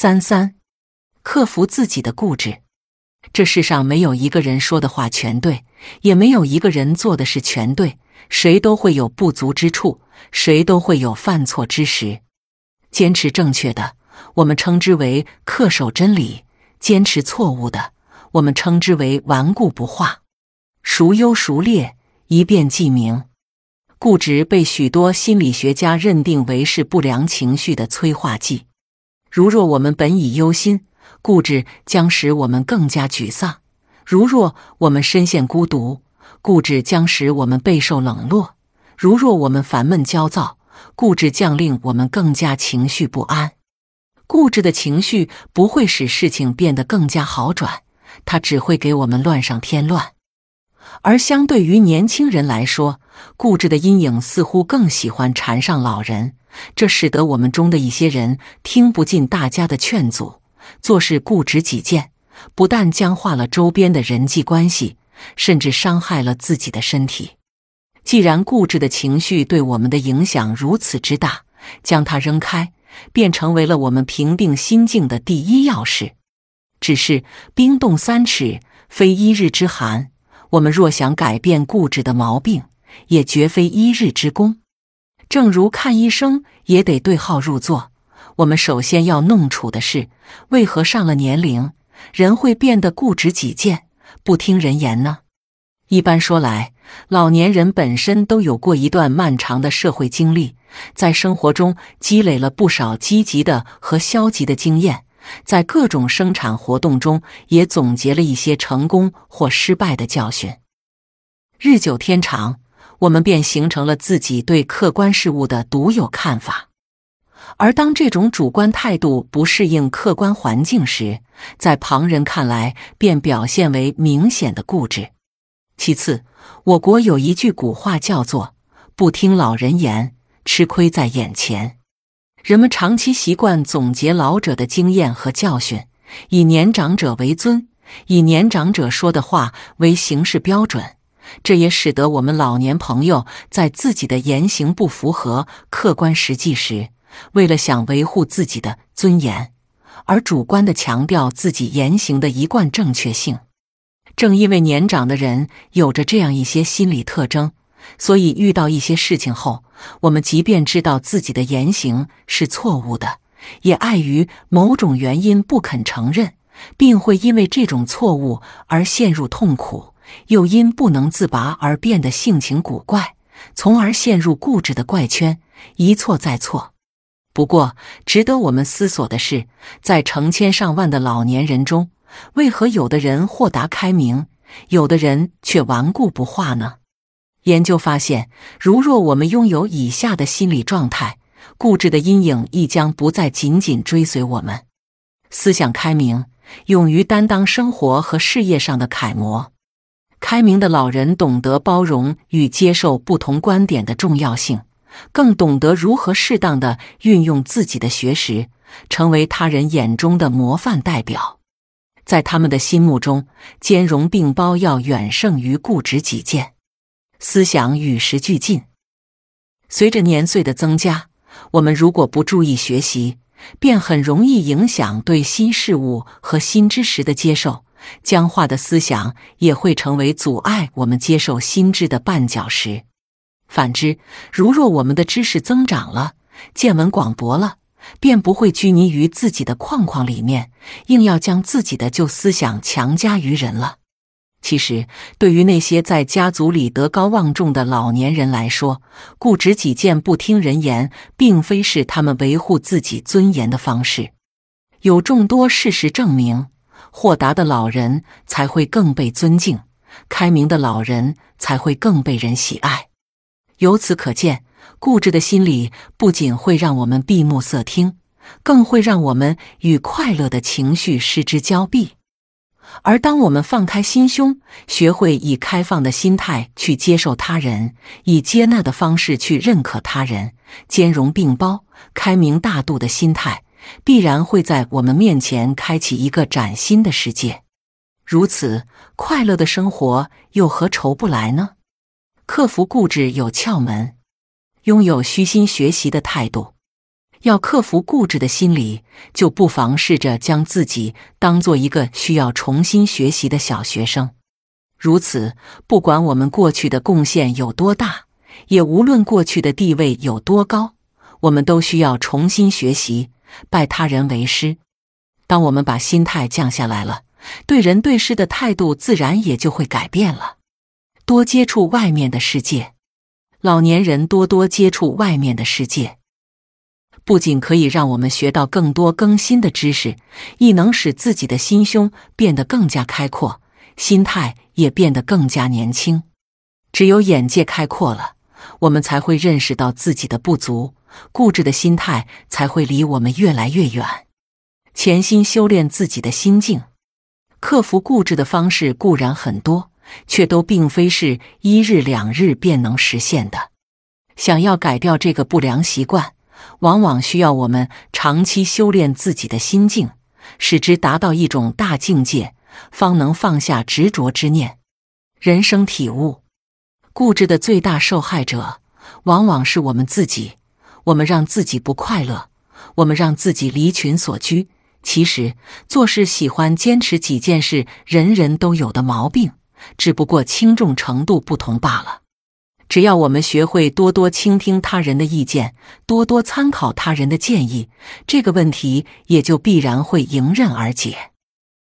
三三，克服自己的固执。这世上没有一个人说的话全对，也没有一个人做的事全对。谁都会有不足之处，谁都会有犯错之时。坚持正确的，我们称之为恪守真理；坚持错误的，我们称之为顽固不化。孰优孰劣，一辩即明。固执被许多心理学家认定为是不良情绪的催化剂。如若我们本已忧心，固执将使我们更加沮丧；如若我们深陷孤独，固执将使我们备受冷落；如若我们烦闷焦躁，固执将令我们更加情绪不安。固执的情绪不会使事情变得更加好转，它只会给我们乱上添乱。而相对于年轻人来说，固执的阴影似乎更喜欢缠上老人，这使得我们中的一些人听不进大家的劝阻，做事固执己见，不但僵化了周边的人际关系，甚至伤害了自己的身体。既然固执的情绪对我们的影响如此之大，将它扔开，便成为了我们平定心境的第一要事。只是冰冻三尺，非一日之寒。我们若想改变固执的毛病，也绝非一日之功。正如看医生也得对号入座，我们首先要弄楚的是，为何上了年龄，人会变得固执己见，不听人言呢？一般说来，老年人本身都有过一段漫长的社会经历，在生活中积累了不少积极的和消极的经验，在各种生产活动中也总结了一些成功或失败的教训。日久天长，我们便形成了自己对客观事物的独有看法，而当这种主观态度不适应客观环境时，在旁人看来便表现为明显的固执。其次，我国有一句古话叫做“不听老人言，吃亏在眼前”。人们长期习惯总结老者的经验和教训，以年长者为尊，以年长者说的话为行事标准。这也使得我们老年朋友在自己的言行不符合客观实际时，为了想维护自己的尊严，而主观的强调自己言行的一贯正确性。正因为年长的人有着这样一些心理特征，所以遇到一些事情后，我们即便知道自己的言行是错误的，也碍于某种原因不肯承认，并会因为这种错误而陷入痛苦，又因不能自拔而变得性情古怪，从而陷入固执的怪圈，一错再错。不过，值得我们思索的是，在成千上万的老年人中，为何有的人豁达开明，有的人却顽固不化呢？研究发现，如若我们拥有以下的心理状态，固执的阴影亦将不再紧紧追随我们。思想开明，勇于担当生活和事业上的楷模。开明的老人懂得包容与接受不同观点的重要性，更懂得如何适当的运用自己的学识，成为他人眼中的模范代表。在他们的心目中，兼容并包要远胜于固执己见。思想与时俱进，随着年岁的增加，我们如果不注意学习，便很容易影响对新事物和新知识的接受。僵化的思想也会成为阻碍我们接受新知的绊脚石。反之，如若我们的知识增长了，见闻广博了。便不会拘泥于自己的框框里面，硬要将自己的旧思想强加于人了。其实，对于那些在家族里德高望重的老年人来说，固执己见、不听人言，并非是他们维护自己尊严的方式。有众多事实证明，豁达的老人才会更被尊敬，开明的老人才会更被人喜爱。由此可见。固执的心理不仅会让我们闭目塞听，更会让我们与快乐的情绪失之交臂。而当我们放开心胸，学会以开放的心态去接受他人，以接纳的方式去认可他人，兼容并包、开明大度的心态，必然会在我们面前开启一个崭新的世界。如此快乐的生活又何愁不来呢？克服固执有窍门。拥有虚心学习的态度，要克服固执的心理，就不妨试着将自己当做一个需要重新学习的小学生。如此，不管我们过去的贡献有多大，也无论过去的地位有多高，我们都需要重新学习，拜他人为师。当我们把心态降下来了，对人对事的态度自然也就会改变了。多接触外面的世界，老年人多多接触外面的世界。不仅可以让我们学到更多更新的知识，亦能使自己的心胸变得更加开阔，心态也变得更加年轻。只有眼界开阔了，我们才会认识到自己的不足，固执的心态才会离我们越来越远。潜心修炼自己的心境，克服固执的方式固然很多，却都并非是一日两日便能实现的。想要改掉这个不良习惯。往往需要我们长期修炼自己的心境，使之达到一种大境界，方能放下执着之念。人生体悟：固执的最大受害者，往往是我们自己。我们让自己不快乐，我们让自己离群所居。其实，做事喜欢坚持几件事，人人都有的毛病，只不过轻重程度不同罢了。只要我们学会多多倾听他人的意见，多多参考他人的建议，这个问题也就必然会迎刃而解。